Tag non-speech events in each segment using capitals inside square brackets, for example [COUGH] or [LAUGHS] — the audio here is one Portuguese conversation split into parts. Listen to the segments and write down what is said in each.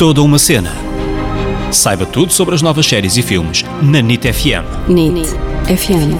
Toda uma cena. Saiba tudo sobre as novas séries e filmes na NIT FM. NIT FM.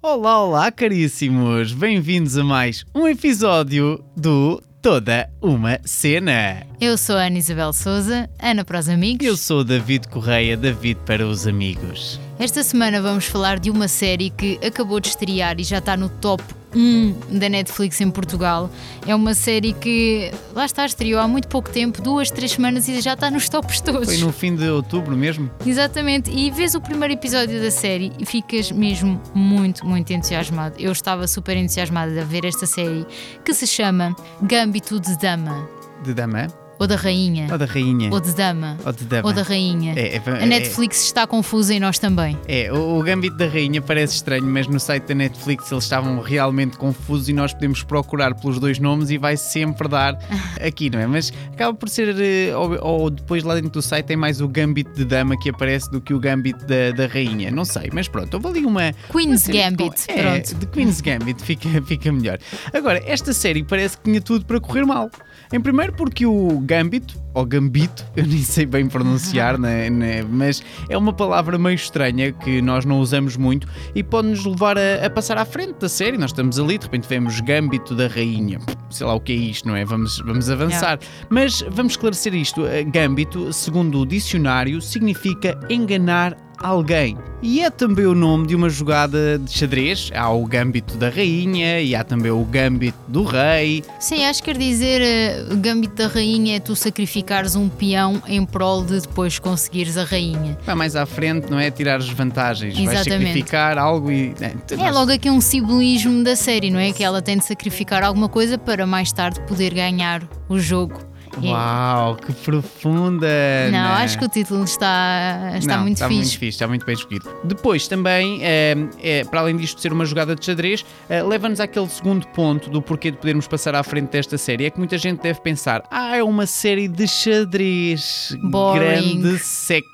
Olá, olá, caríssimos! Bem-vindos a mais um episódio do Toda uma Cena. Eu sou a Ana Isabel Souza, Ana para os amigos. Eu sou o David Correia, David para os amigos. Esta semana vamos falar de uma série que acabou de estrear e já está no top 1 da Netflix em Portugal. É uma série que, lá está, estreou há muito pouco tempo, duas, três semanas e já está nos tops todos. Foi no fim de outubro mesmo? Exatamente, e vês o primeiro episódio da série e ficas mesmo muito, muito entusiasmado. Eu estava super entusiasmada a ver esta série que se chama Gambito de Dama. De Dama? Ou da rainha. Ou da rainha. Ou de dama. Ou de dama. Ou da rainha. É, é, a Netflix está confusa e nós também. É, o, o Gambito da Rainha parece estranho, mas no site da Netflix eles estavam realmente confusos e nós podemos procurar pelos dois nomes e vai sempre dar [LAUGHS] aqui, não é? Mas acaba por ser. eh, Ou, ou depois lá dentro do site tem mais o Gambito de Dama que aparece do que o Gambito da, da Rainha. Não sei, mas pronto, houve ali uma. Queen's uma Gambit, com- É, pronto. de Queen's Gambit fica, [LAUGHS] fica melhor. Agora, esta série parece que tinha tudo para correr mal. Em primeiro porque o Gambito, ou Gambito, [LAUGHS] eu nem sei bem pronunciar, né, né, mas é uma palavra meio estranha que nós não usamos muito e pode-nos levar a, a passar à frente da série. Nós estamos ali, de repente vemos Gambito da Rainha. Sei lá o que é isto, não é? Vamos, vamos avançar. Mas vamos esclarecer isto. Eh, Gambito, segundo o dicionário, significa enganar alguém. E é também o nome de uma jogada de xadrez. Há o Gambito da Rainha e há também o Gambito do Rei. Sim, acho que quer dizer eh, o gambito da rainha é tu sacrificares um peão em prol de depois conseguires a rainha. Vai mais à frente, não é? Tirar as vantagens. Vai Exatamente. sacrificar algo e. É, É logo aqui um simbolismo da série, não é? Que ela tem de sacrificar alguma coisa para mais tarde poder ganhar o jogo. E- Uau, que profunda! Não, Ana. acho que o título está, está Não, muito está fixe. muito fixe, está muito bem escolhido. Depois também, eh, é, para além disto ser uma jogada de xadrez, eh, leva-nos àquele segundo ponto do porquê de podermos passar à frente desta série. É que muita gente deve pensar, ah, é uma série de xadrez. Boring. Grande, seca,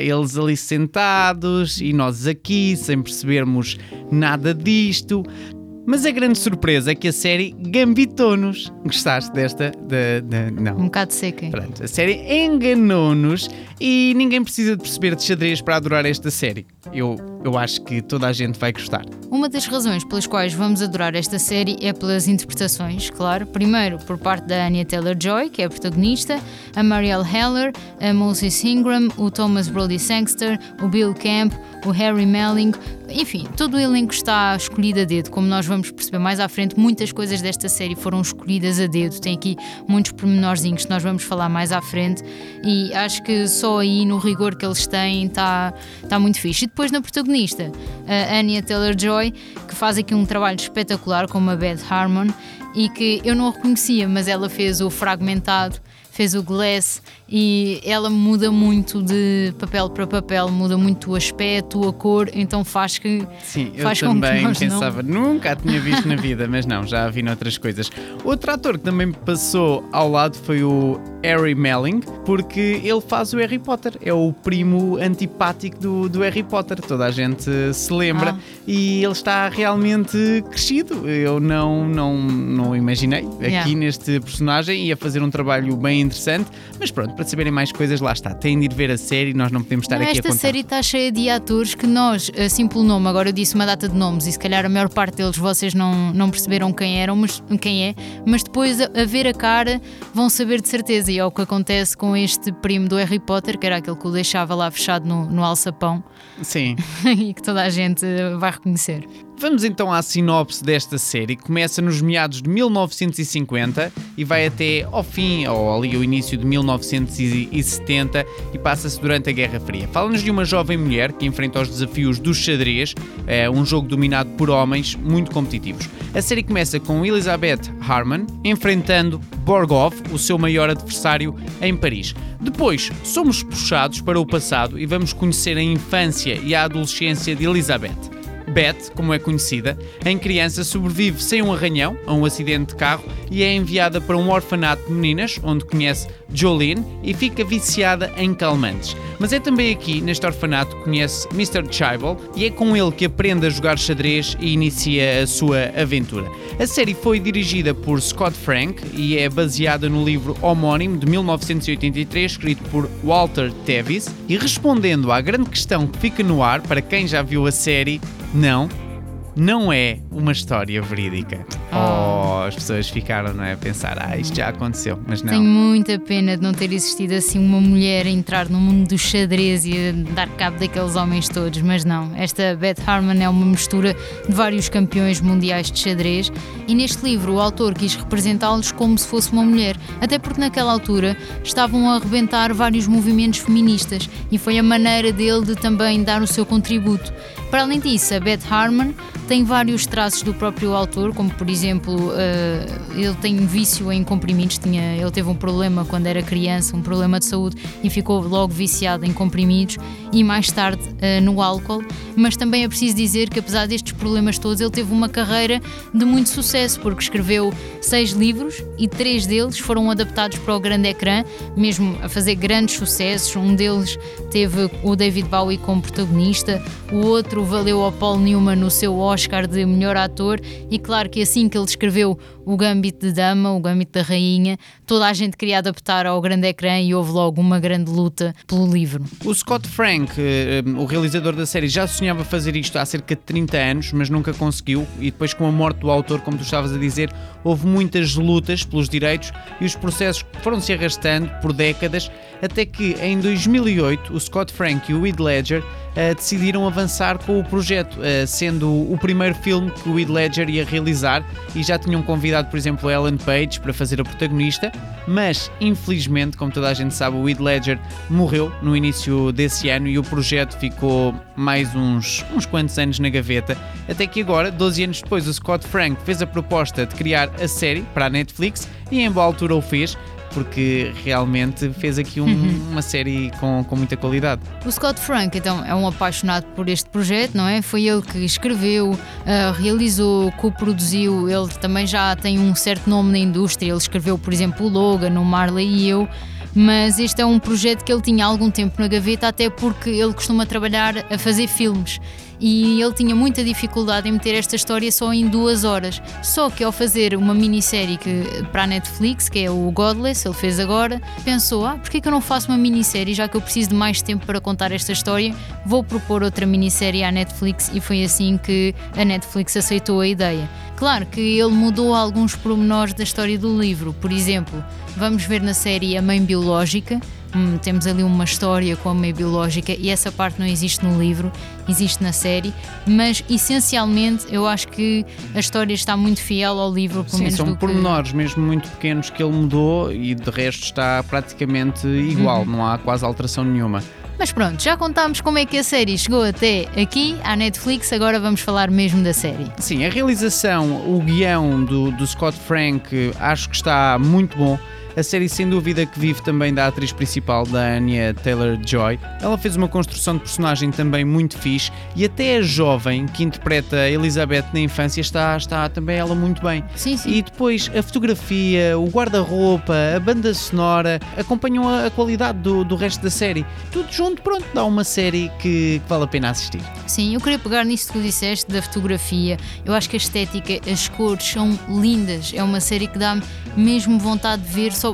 eles ali sentados e nós aqui sem percebermos nada disto. Mas a grande surpresa é que a série gambitou-nos. Gostaste desta? Da, da- não. Um bocado seca. Pronto, a série enganou-nos e ninguém precisa de perceber de xadrez para adorar esta série. Eu, eu acho que toda a gente vai gostar. Uma das razões pelas quais vamos adorar esta série é pelas interpretações, claro. Primeiro, por parte da Anya Taylor-Joy, que é a protagonista, a Marielle Heller, a Moses Ingram, o Thomas Brody Sangster, o Bill Camp, o Harry Melling, enfim, todo o elenco está escolhido a dedo. Como nós vamos perceber mais à frente, muitas coisas desta série foram escolhidas a dedo. Tem aqui muitos pormenorzinhos que nós vamos falar mais à frente e acho que só aí no rigor que eles têm está está muito fixe. E depois na protagonista, a Anya Taylor-Joy, que faz aqui um trabalho espetacular como a Beth Harmon e que eu não a reconhecia, mas ela fez o Fragmentado, fez o Glass e ela muda muito de papel para papel, muda muito o aspecto, a cor, então faz que Sim, eu faz que também nós não- pensava, nunca a tinha visto na vida, mas não, já a vi noutras coisas. Outro ator que também me passou ao lado foi o Harry Melling, porque ele faz o Harry Potter, é o primo antipático do, do Harry Potter, toda a gente se lembra, Ah. e ele está realmente crescido. Eu não, não, não imaginei aqui Yeah. neste personagem, ia fazer um trabalho bem interessante, mas pronto, para saberem mais coisas, lá está. Têm de ir ver a série, nós não podemos estar Não, aqui a esta contar. série está cheia de atores que nós, assim pelo nome, agora eu disse uma data de nomes e se calhar a maior parte deles vocês não, não perceberam quem eram, mas quem é, mas depois a, a ver a cara vão saber de certeza. E é o que acontece com este primo do Harry Potter, que era aquele que o deixava lá fechado no, no alçapão Sim. [LAUGHS] e que toda a gente vai reconhecer. Vamos então à sinopse desta série. Começa nos meados de 1950 e vai até ao fim, ou ali ao início de 1970 e passa-se durante a Guerra Fria. Fala-nos de uma jovem mulher que enfrenta os desafios do xadrez, é um jogo dominado por homens muito competitivos. A série começa com Elizabeth Harmon enfrentando Borgov, o seu maior adversário, em Paris. Depois, somos puxados para o passado e vamos conhecer a infância e a adolescência de Elizabeth. Beth, como é conhecida, em criança sobrevive sem um arranhão a um acidente de carro e é enviada para um orfanato de meninas, onde conhece Jolene e fica viciada em calmantes. Mas é também aqui, neste orfanato, que conhece Mr. Chibble e é com ele que aprende a jogar xadrez e inicia a sua aventura. A série foi dirigida por Scott Frank e é baseada no livro homónimo de 1983, escrito por Walter Tevis. E respondendo à grande questão que fica no ar para quem já viu a série, não, não é uma história verídica. Oh, as pessoas ficaram não é, a pensar, ah, isto já aconteceu, mas não. Tenho muita pena de não ter existido assim uma mulher a entrar no mundo do xadrez e a dar cabo daqueles homens todos, mas não. Esta Beth Harmon é uma mistura de vários campeões mundiais de xadrez e neste livro o autor quis representá-los como se fosse uma mulher, até porque naquela altura estavam a arrebentar vários movimentos feministas e foi a maneira dele de também dar o seu contributo. Para além disso, a Beth Harmon tem vários traços do próprio autor, como por exemplo, uh, ele tem um vício em comprimidos, tinha, ele teve um problema quando era criança, um problema de saúde e ficou logo viciado em comprimidos e mais tarde uh, no álcool. Mas também é preciso dizer que apesar destes problemas todos, ele teve uma carreira de muito sucesso, porque escreveu seis livros e três deles foram adaptados para o grande ecrã, mesmo a fazer grandes sucessos. Um deles teve o David Bowie como protagonista, o outro valeu ao Paul Newman o seu Oscar de melhor ator e claro que assim que ele escreveu o Gambito de Dama, o Gambito da Rainha, toda a gente queria adaptar ao grande ecrã e houve logo uma grande luta pelo livro. O Scott Frank, eh, o realizador da série, já sonhava fazer isto há cerca de 30 anos, mas nunca conseguiu. E depois, com a morte do autor, como tu estavas a dizer, houve muitas lutas pelos direitos e os processos foram se arrastando por décadas, até que em 2008 o Scott Frank e o Heath Ledger uh, decidiram avançar com o projeto, uh, sendo o primeiro filme que o Heath Ledger ia realizar e já tinham convidado, por exemplo, Ellen Page para fazer a protagonista, mas infelizmente, como toda a gente sabe, o Heath Ledger morreu no início desse ano e o projeto ficou mais uns, uns quantos anos na gaveta, até que agora, 12 anos depois, o Scott Frank fez a proposta de criar a série para a Netflix e em boa altura o fez porque realmente fez aqui um, uhum. uma série com, com muita qualidade. O Scott Frank, então, é um apaixonado por este projeto, não é? Foi ele que escreveu, uh, realizou, co-produziu, ele também já tem um certo nome na indústria, ele escreveu, por exemplo, o Logan, o Marley e eu mas este é um projeto que ele tinha há algum tempo na gaveta, até porque ele costuma trabalhar a fazer filmes e ele tinha muita dificuldade em meter esta história só em duas horas. Só que ao fazer uma minissérie que, para a Netflix, que é o Godless, ele fez agora, pensou: ah, porquê que eu não faço uma minissérie já que eu preciso de mais tempo para contar esta história? Vou propor outra minissérie à Netflix e foi assim que a Netflix aceitou a ideia. Claro que ele mudou alguns pormenores da história do livro, por exemplo, vamos ver na série a mãe biológica hum, temos ali uma história com a mãe biológica e essa parte não existe no livro, existe na série, mas essencialmente eu acho que a história está muito fiel ao livro, pelo Sim, menos. São pormenores que... mesmo muito pequenos que ele mudou e de resto está praticamente igual, uhum. não há quase alteração nenhuma. Mas pronto, já contámos como é que a série chegou até aqui, à Netflix, agora vamos falar mesmo da série. Sim, a realização, o guião do, do Scott Frank, acho que está muito bom. A série, sem dúvida, que vive também da atriz principal, da Anya Taylor-Joy. Ela fez uma construção de personagem também muito fixe e até a jovem que interpreta a Elizabeth na infância está, está também ela muito bem. Sim, sim. E depois a fotografia, o guarda-roupa, a banda sonora acompanham a, a qualidade do, do resto da série. Tudo junto, pronto, dá uma série que, que vale a pena assistir. Sim, eu queria pegar nisso que tu disseste da fotografia. Eu acho que a estética, as cores são lindas. É uma série que dá mesmo vontade de ver só,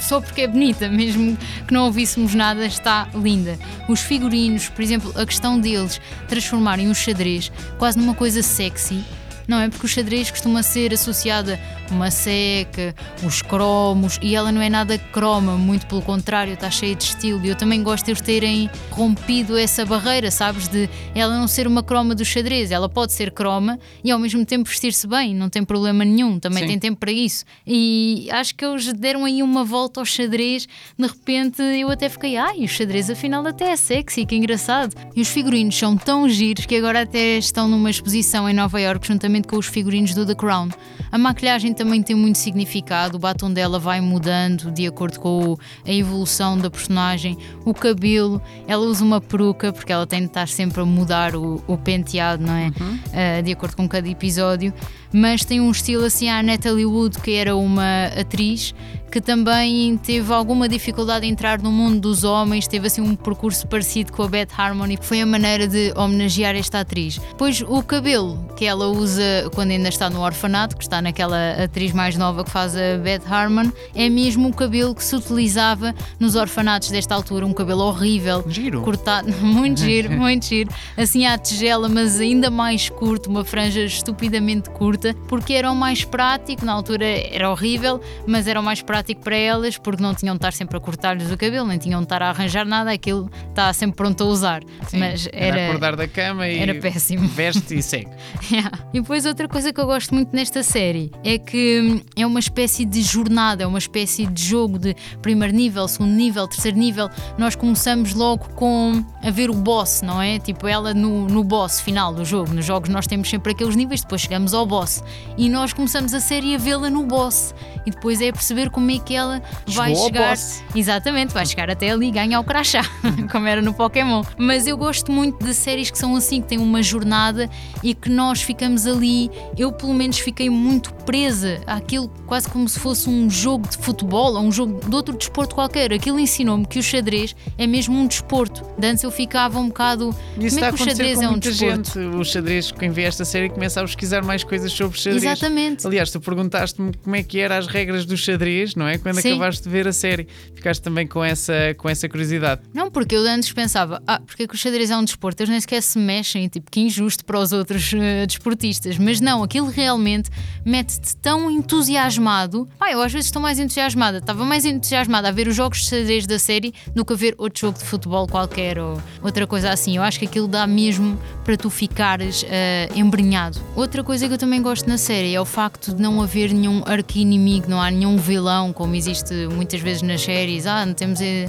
só porque é bonita, [LAUGHS] mesmo que não ouvíssemos nada, está linda. Os figurinos, por exemplo, a questão deles transformarem o xadrez quase numa coisa sexy não é? Porque o xadrez costuma ser associada a uma seca, os cromos, e ela não é nada croma, muito pelo contrário, está cheia de estilo. E eu também gosto de eles terem rompido essa barreira, sabes? De ela não ser uma croma do xadrez, ela pode ser croma e ao mesmo tempo vestir-se bem, não tem problema nenhum, também Sim. tem tempo para isso. E acho que eles deram aí uma volta ao xadrez, de repente eu até fiquei, ai, o xadrez afinal até é sexy, que engraçado. E os figurinos são tão giros que agora até estão numa exposição em Nova Iorque juntamente com os figurinos do The Crown. A maquilhagem também tem muito significado, o batom dela vai mudando de acordo com a evolução da personagem, o cabelo, ela usa uma peruca porque ela tem de estar sempre a mudar o, o penteado, não é? Uhum. Uh, de acordo com cada episódio mas tem um estilo assim à Natalie Wood, que era uma atriz que também teve alguma dificuldade em entrar no mundo dos homens, teve assim um percurso parecido com a Beth Harmon foi a maneira de homenagear esta atriz. Pois o cabelo que ela usa quando ainda está no orfanato, que está naquela atriz mais nova que faz a Beth Harmon, é mesmo o cabelo que se utilizava nos orfanatos desta altura, um cabelo horrível, giro. cortado, [LAUGHS] muito giro, [LAUGHS] muito giro, assim à tigela, mas ainda mais curto, uma franja estupidamente curta, porque era o mais prático, na altura era horrível, mas era o mais prático prático para elas porque não tinham de estar sempre a cortar-lhes o cabelo, nem tinham de estar a arranjar nada, aquilo está sempre pronto a usar. Sim, Mas era, era acordar da cama e era péssimo. veste e segue. [LAUGHS] yeah. E depois outra coisa que eu gosto muito nesta série é que hum, é uma espécie de jornada, é uma espécie de jogo de primeiro nível, segundo nível, terceiro nível. Nós começamos logo com a ver o boss, não é? Tipo, ela no, no boss final do jogo. Nos jogos nós temos sempre aqueles níveis, depois chegamos ao boss. E nós começamos a série a vê-la no boss. E depois é perceber como é que ela vai Chegou chegar. Exatamente, vai chegar até ali e ganha o crachá, [LAUGHS] como era no Pokémon. Mas eu gosto muito de séries que são assim, que têm uma jornada e que nós ficamos ali. Eu, pelo menos, fiquei muito presa àquilo, quase como se fosse um jogo de futebol ou um jogo de outro desporto qualquer. Aquilo ensinou-me que o xadrez é mesmo um desporto. De antes eu ficava um bocado. Isso como é que o xadrez é um desporto? Gente. O xadrez, quem vê esta série, começa a pesquisar mais coisas sobre xadrez. Exatamente. Aliás, tu perguntaste-me como é que eram as regras do xadrez, não é? Quando Sim. acabaste de ver a série. Ficaste também com essa, com essa curiosidade. Não, porque eu antes pensava, ah, porque é que o xadrez é um desporto? Eles nem sequer se mexem, tipo, que injusto para os outros uh, desportistas. Mas não, aquilo realmente mete-te tão entusiasmado. Pá, eu às vezes estou mais entusiasmada. Estava mais entusiasmada a ver os jogos de xadrez da série do que a ver outro jogo de futebol qualquer ou outra coisa assim. Eu acho que aquilo dá mesmo para tu ficares uh, embrenhado. Outra coisa que eu também gosto na série é o facto de não haver nenhum arqui-inimigo, não há nenhum vilão, como existe muitas vezes nas séries. Ah, temos, eh,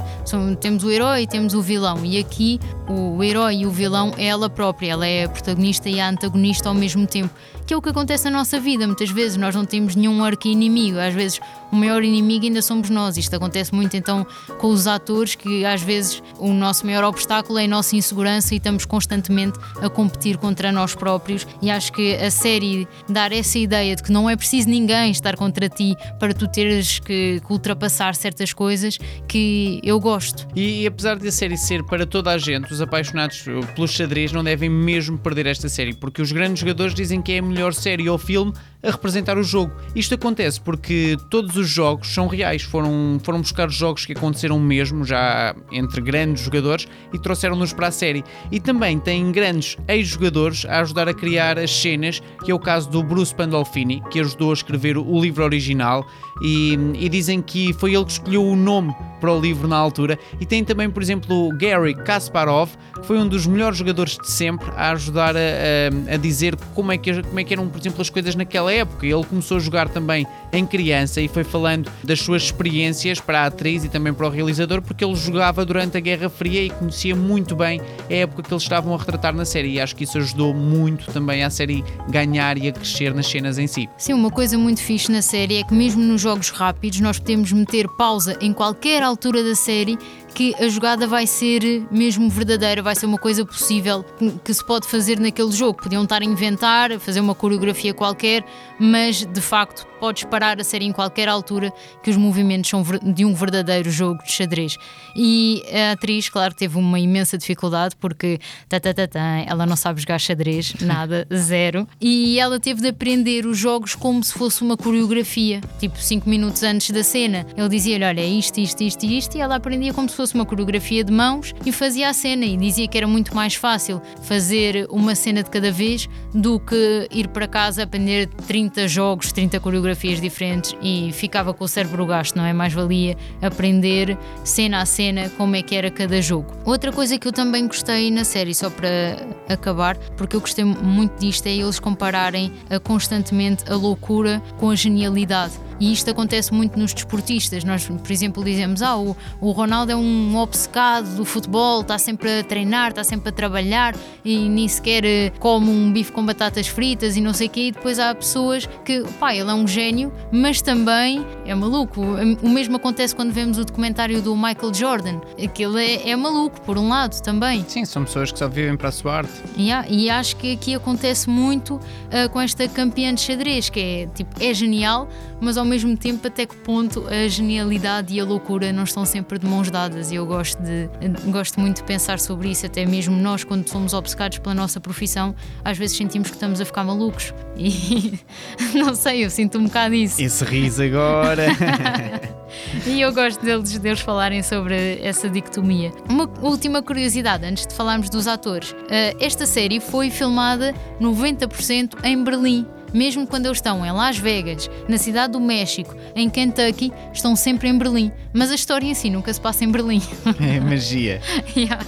temos o herói e temos o vilão. E aqui o herói e o vilão é ela própria. Ela é a protagonista e a antagonista ao mesmo tempo que é o que acontece na nossa vida. Muitas vezes nós não temos nenhum arqui-inimigo, às vezes o maior inimigo ainda somos nós. Isto acontece muito então com os atores, que às vezes o nosso maior obstáculo é a nossa insegurança e estamos constantemente a competir contra nós próprios. E acho que a série dar essa ideia de que não é preciso ninguém estar contra ti para tu teres que, que ultrapassar certas coisas, que eu gosto. E, e apesar de a série ser para toda a gente, os apaixonados pelo xadrez não devem mesmo perder esta série, porque os grandes jogadores dizem que é a melhor melhor série ou filme a representar o jogo. Isto acontece porque todos os jogos são reais, foram, foram buscar jogos que aconteceram mesmo, já entre grandes jogadores, e trouxeram-nos para a série. E também tem grandes ex-jogadores a ajudar a criar as cenas, que é o caso do Bruce Pandolfini, que ajudou a escrever o livro original, e, e dizem que foi ele que escolheu o nome para o livro na altura. E tem também, por exemplo, o Gary Kasparov, que foi um dos melhores jogadores de sempre, a ajudar a, a, a dizer como é, que, como é que eram, por exemplo, as coisas naquela naquela época. Ele começou a jogar também em criança e foi falando das suas experiências para a atriz e também para o realizador, porque ele jogava durante a Guerra Fria e conhecia muito bem a época que eles estavam a retratar na série. E acho que isso ajudou muito também à série ganhar e a crescer nas cenas em si. Sim, uma coisa muito fixe na série é que, mesmo nos jogos rápidos, nós podemos meter pausa em qualquer altura da série que a jogada vai ser mesmo verdadeira, vai ser uma coisa possível que se pode fazer naquele jogo. Podiam estar a inventar, fazer uma coreografia qualquer, mas de facto podes parar a série em qualquer altura que os movimentos são de um verdadeiro jogo de xadrez. E a atriz, claro, teve uma imensa dificuldade porque tá, tá, tá, tá, ela não sabe jogar xadrez, [LAUGHS] nada, zero. E ela teve de aprender os jogos como se fosse uma coreografia, tipo 5 minutos antes da cena. Ele dizia-lhe: Olha, é isto, isto, isto e isto, e ela aprendia como se fosse uma coreografia de mãos e fazia a cena. E dizia que era muito mais fácil fazer uma cena de cada vez do que ir para casa aprender 30 jogos, 30 coreografias diferentes e ficava com o cérebro gasto, não é? Mais valia aprender cena a cena como é que era cada jogo. Outra coisa que eu também gostei na série, só para acabar, porque eu gostei muito disto, é eles compararem a, constantemente a loucura com a genialidade E isto acontece muito nos desportistas. Nós, por exemplo, dizemos: ah, o, o Ronaldo é um obcecado do futebol, está sempre a treinar, está sempre a trabalhar e nem sequer eh, come um bife com batatas fritas e não sei o quê. E depois há pessoas que, pá, ele é um gênio, mas também é maluco. O mesmo acontece quando vemos o documentário do Michael Jordan. Aquele é, é maluco, por um lado, também. Sim, são pessoas que só vivem para a sua arte. Yeah, e acho que aqui acontece muito uh, com esta campeã de xadrez, que é tipo, é genial, mas ao mesmo tempo até que ponto a genialidade e a loucura não estão sempre de mãos dadas. E eu gosto, de, gosto muito de pensar sobre isso, até mesmo nós, quando somos obcecados pela nossa profissão, às vezes sentimos que estamos a ficar malucos. E [LAUGHS] não sei, eu sinto um bocado isso. Esse riso agora. [LAUGHS] e eu gosto deles, deles falarem sobre essa dicotomia. Uma última curiosidade, antes de falarmos dos atores. Uh, esta série foi filmada 90% em Berlim. Mesmo quando eles estão em Las Vegas, na cidade do México, em Kentucky, estão sempre em Berlim. Mas a história em si nunca se passa em Berlim. [LAUGHS] É magia. [LAUGHS] yeah.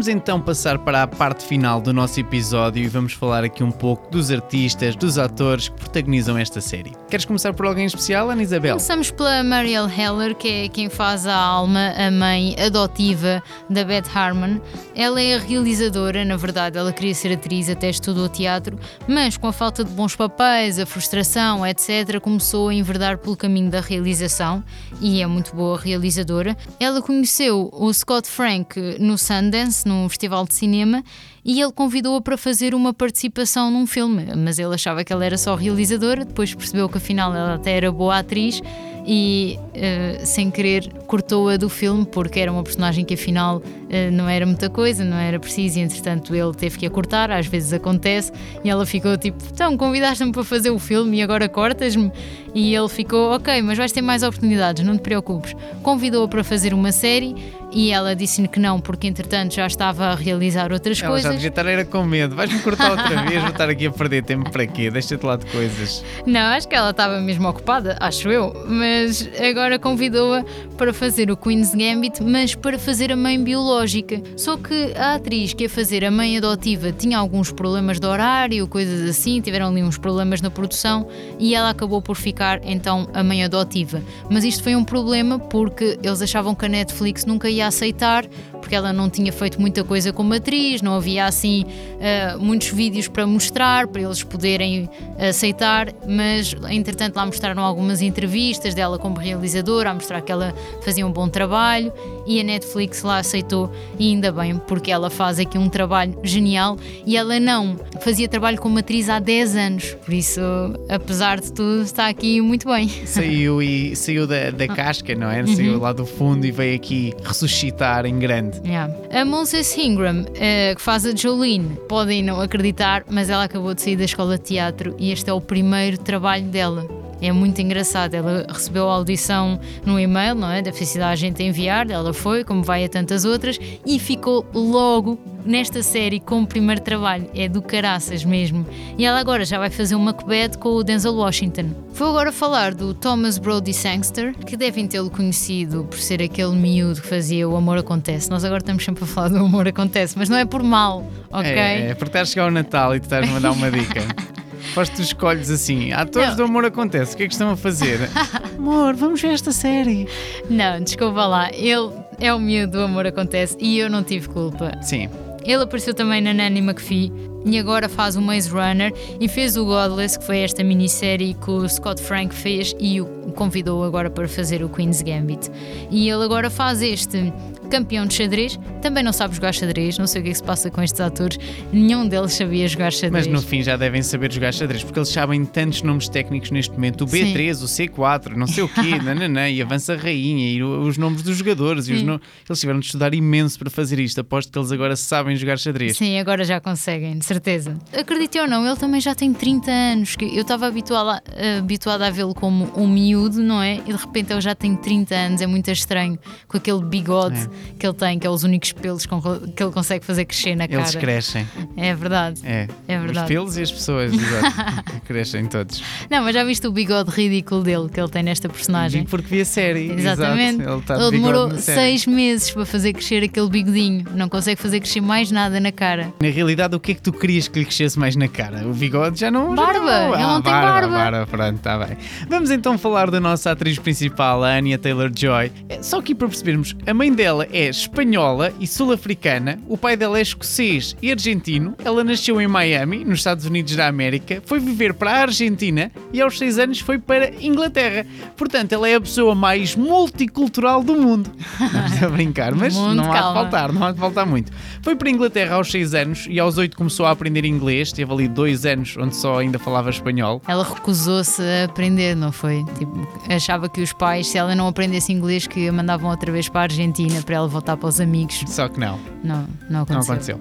Vamos então passar para a parte final do nosso episódio e vamos falar aqui um pouco dos artistas, dos atores que protagonizam esta série. Queres começar por alguém especial, Ana Isabel? Começamos pela Marielle Heller, que é quem faz a alma, a mãe adotiva da Beth Harmon. Ela é a realizadora, na verdade, ela queria ser atriz, até estudou teatro, mas com a falta de bons papéis, a frustração, etc., começou a enverdar pelo caminho da realização e é muito boa realizadora. Ela conheceu o Scott Frank no Sundance num festival de cinema e ele convidou-a para fazer uma participação num filme, mas ele achava que ela era só realizadora, depois percebeu que afinal ela até era boa atriz e uh, sem querer cortou-a do filme porque era uma personagem que afinal uh, não era muita coisa, não era preciso e entretanto ele teve que a cortar, às vezes acontece e ela ficou tipo, então convidaste-me para fazer o filme e agora cortas-me e ele ficou, ok, mas vais ter mais oportunidades, não te preocupes. Convidou-a para fazer uma série e ela disse-lhe que não, porque entretanto já estava a realizar outras ela coisas. Já devia estar era com medo. Vais-me cortar outra vez, vou estar aqui a perder tempo para quê? Deixa-te lá de coisas. Não, acho que ela estava mesmo ocupada, acho eu. Mas agora convidou-a para fazer o Queen's Gambit, mas para fazer a mãe biológica. Só que a atriz que ia fazer a mãe adotiva tinha alguns problemas de horário, coisas assim, tiveram ali uns problemas na produção e ela acabou por ficar então a mãe adotiva. Mas isto foi um problema porque eles achavam que a Netflix nunca ia aceitar, porque ela não tinha feito muita coisa como atriz, não havia assim uh, muitos vídeos para mostrar, para eles poderem aceitar, mas entretanto lá mostraram algumas entrevistas dela como realizadora, a mostrar que ela fazia um bom trabalho e a Netflix lá aceitou e ainda bem, porque ela faz aqui um trabalho genial e ela não fazia trabalho como atriz há 10 anos, por isso, apesar de tudo, está aqui muito bem. Saiu e saiu da, da casca, não é? Saiu lá do fundo e veio aqui ressuscitar em grande. Yeah. A Moses Ingram, uh, que faz a Jolene, podem não acreditar, mas ela acabou de sair da escola de teatro e este é o primeiro trabalho dela. É muito engraçado. Ela recebeu a audição no e-mail, não é? Da felicidade a gente enviar, ela foi, como vai a tantas outras, e ficou logo nesta série como primeiro trabalho. É do caraças mesmo. E ela agora já vai fazer uma Macbeth com o Denzel Washington. Vou agora falar do Thomas Brody Sangster, que devem tê-lo conhecido por ser aquele miúdo que fazia O Amor Acontece. Nós agora estamos sempre a falar do Amor Acontece, mas não é por mal, ok? É, é porque estás a chegar ao Natal e tu estás-me a dar uma dica. [LAUGHS] Depois tu escolhes assim, atores Não. do amor acontece, o que é que estão a fazer? [LAUGHS] amor, vamos ver esta série. Não, desculpa lá, ele é o miúdo do Amor Acontece e eu não tive culpa. Sim. Ele apareceu também na Nanny McPhee e agora faz o Maze Runner e fez o Godless, que foi esta minissérie que o Scott Frank fez e o convidou agora para fazer o Queen's Gambit. E ele agora faz este campeão de xadrez, também não sabe jogar xadrez, não sei o que é que se passa com estes atores, nenhum deles sabia jogar xadrez. Mas no fim já devem saber jogar xadrez, porque eles sabem tantos nomes técnicos neste momento: o B3, Sim. o C4, não sei o quê, [LAUGHS] nananã, e avança a rainha, e os nomes dos jogadores. E os no... Eles tiveram de estudar imenso para fazer isto. Aposto que eles agora sabem jogar xadrez. Sim, agora já conseguem, de certeza. Acredite ou não, ele também já tem 30 anos. que Eu estava habituada, habituada a vê-lo como um miúdo, não é? E de repente ele já tem 30 anos, é muito estranho, com aquele bigode. É que ele tem, que é os únicos pelos com que ele consegue fazer crescer na cara. Eles crescem. É verdade. É. É verdade. Os pelos e as pessoas, exato. [LAUGHS] crescem todos. Não, mas já viste o bigode ridículo dele que ele tem nesta personagem? Digo porque vi a série. Exatamente. Exato. Ele, de Ele demorou seis meses para fazer crescer aquele bigodinho. Não consegue fazer crescer mais nada na cara. Na realidade, o que é que tu querias que lhe crescesse mais na cara? O bigode já não. já Barba! não- Ele Ah, não tem barba. barba. barba, pronto, está bem. Vamos então falar da nossa atriz principal, a Anya Taylor-Joy. É, Só aqui para percebermos, a mãe dela é espanhola e sul-africana, o pai dela é escocês e argentino. Ela nasceu em Miami, nos Estados Unidos da América, foi viver para a Argentina e aos 6 anos foi para Inglaterra. Portanto, ela é a pessoa mais multicultural do mundo. [LAUGHS] Não estou a brincar, mas Muito não há de faltar, não há de faltar muito. Foi para a Inglaterra aos 6 anos e aos 8 começou a aprender inglês. Teve ali dois anos onde só ainda falava espanhol. Ela recusou-se a aprender, não foi? Tipo, achava que os pais, se ela não aprendesse inglês, que a mandavam outra vez para a Argentina para ela voltar para os amigos. Só que não, Não, não aconteceu. não aconteceu.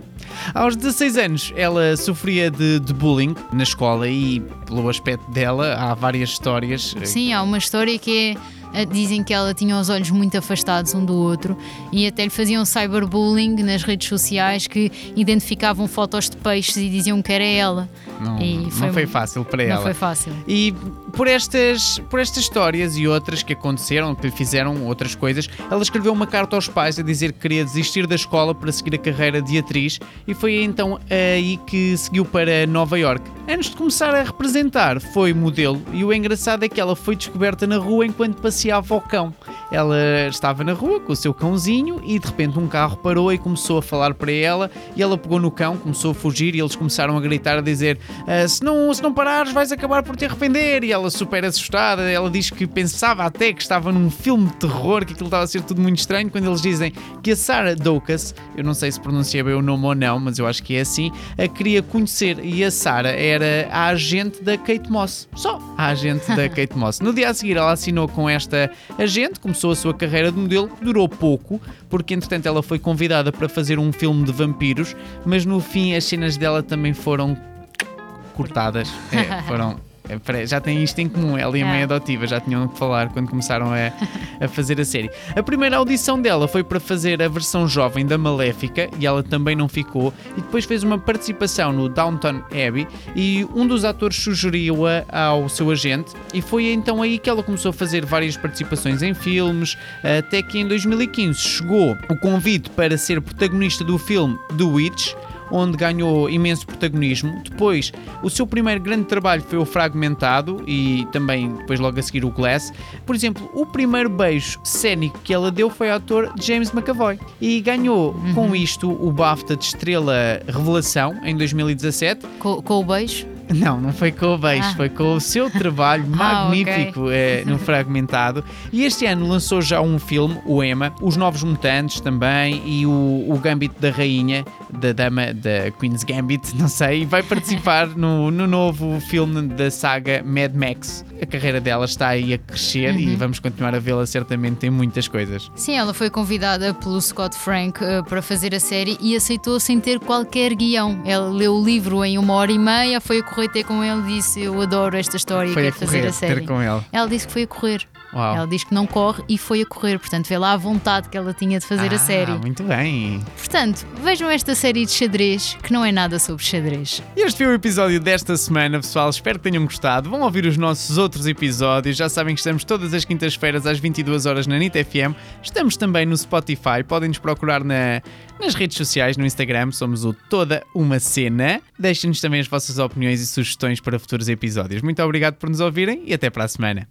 Aos 16 anos, ela sofria de, de bullying na escola e, pelo aspecto dela, há várias histórias. Sim, há uma história que é. eh, Dizem que ela tinha os olhos muito afastados um do outro e até lhe faziam cyberbullying nas redes sociais que identificavam fotos de peixes e diziam que era ela. Não, E não foi- foi fácil para Não ela. foi fácil. E por estas, por estas histórias e outras que aconteceram, que lhe fizeram outras coisas, ela escreveu uma carta aos pais a dizer que queria desistir da escola para seguir a carreira de atriz e foi então aí que seguiu para Nova York. Antes de começar a representar, foi modelo e o engraçado é que ela foi descoberta na rua enquanto passeava o cão. Ela estava na rua com o seu cãozinho e de repente um carro parou e começou a falar para ela e ela pegou no cão, começou a fugir e eles começaram a gritar a dizer "Ah, se, não, se não parares vais acabar por te arrepender e ela super assustada, ela diz que pensava até que estava num filme de terror, que aquilo estava a ser tudo muito estranho quando eles dizem que a Sarah Doukas, eu não sei se pronuncia bem o nome ou não, mas eu acho que é assim, a queria conhecer e a Sarah era a agente da Kate Moss, só a agente da [LAUGHS] Kate Moss. No dia a seguir ela assinou com esta agente, começou a sua carreira de modelo, durou pouco, porque entretanto ela foi convidada para fazer um filme de vampiros, mas no fim as cenas dela também foram cortadas. É, foram. [LAUGHS] é, Já tem isto em comum, ela e a mãe É. adotiva já tinham que falar quando começaram a, a fazer a série. A primeira audição dela foi para fazer a versão jovem da Maléfica e ela também não ficou. E depois fez uma participação no Downton Abbey e um dos atores sugeriu-a ao seu agente. E foi então aí que ela começou a fazer várias participações em filmes, até que em 2015 chegou o convite para ser protagonista do filme The Witch onde ganhou imenso protagonismo. Depois, o seu primeiro grande trabalho foi o Fragmentado e também depois logo a seguir o Glass. Por exemplo, o primeiro beijo cénico que ela deu foi ao ator James McAvoy e ganhou com isto o BAFTA de Estrela Revelação em 2017. Com, com o beijo. Não, não foi com o beijo, Ah. foi com o seu trabalho [LAUGHS] Ah, ok. magnífico eh, no Fragmentado. E este ano lançou já um filme, o Emma, Os Novos Mutantes também e o, o Gambit da Rainha, da Dama da Queen's Gambit, [LAUGHS] não sei, e vai participar [LAUGHS] no, no novo filme da saga Mad Max. A carreira dela está aí a crescer Uhum. e vamos continuar a vê-la certamente em muitas coisas. Sim, ela foi convidada pelo Scott Frank eh, para fazer a série e aceitou sem ter qualquer guião. Ela leu o livro em uma hora e meia, foi a correr ter com ele disse: Eu adoro esta história e quero fazer correr a série. ter com ele. Ela disse que foi a correr. Uau. Ela diz que não corre e foi a correr. Portanto, vê lá a vontade que ela tinha de fazer ah, a série. Muito bem. Portanto, vejam esta série de xadrez que não é nada sobre xadrez. E Este foi o episódio desta semana, pessoal. Espero que tenham gostado. Vão ouvir os nossos outros episódios. Já sabem que estamos todas as quintas-feiras às 22 horas na NIT FM. Estamos também no Spotify. Podem nos procurar na- nas redes sociais, no Instagram. Somos o Toda Uma Cena. Deixem-nos também as vossas opiniões e sugestões para futuros episódios. Muito obrigado por nos ouvirem e até para a semana.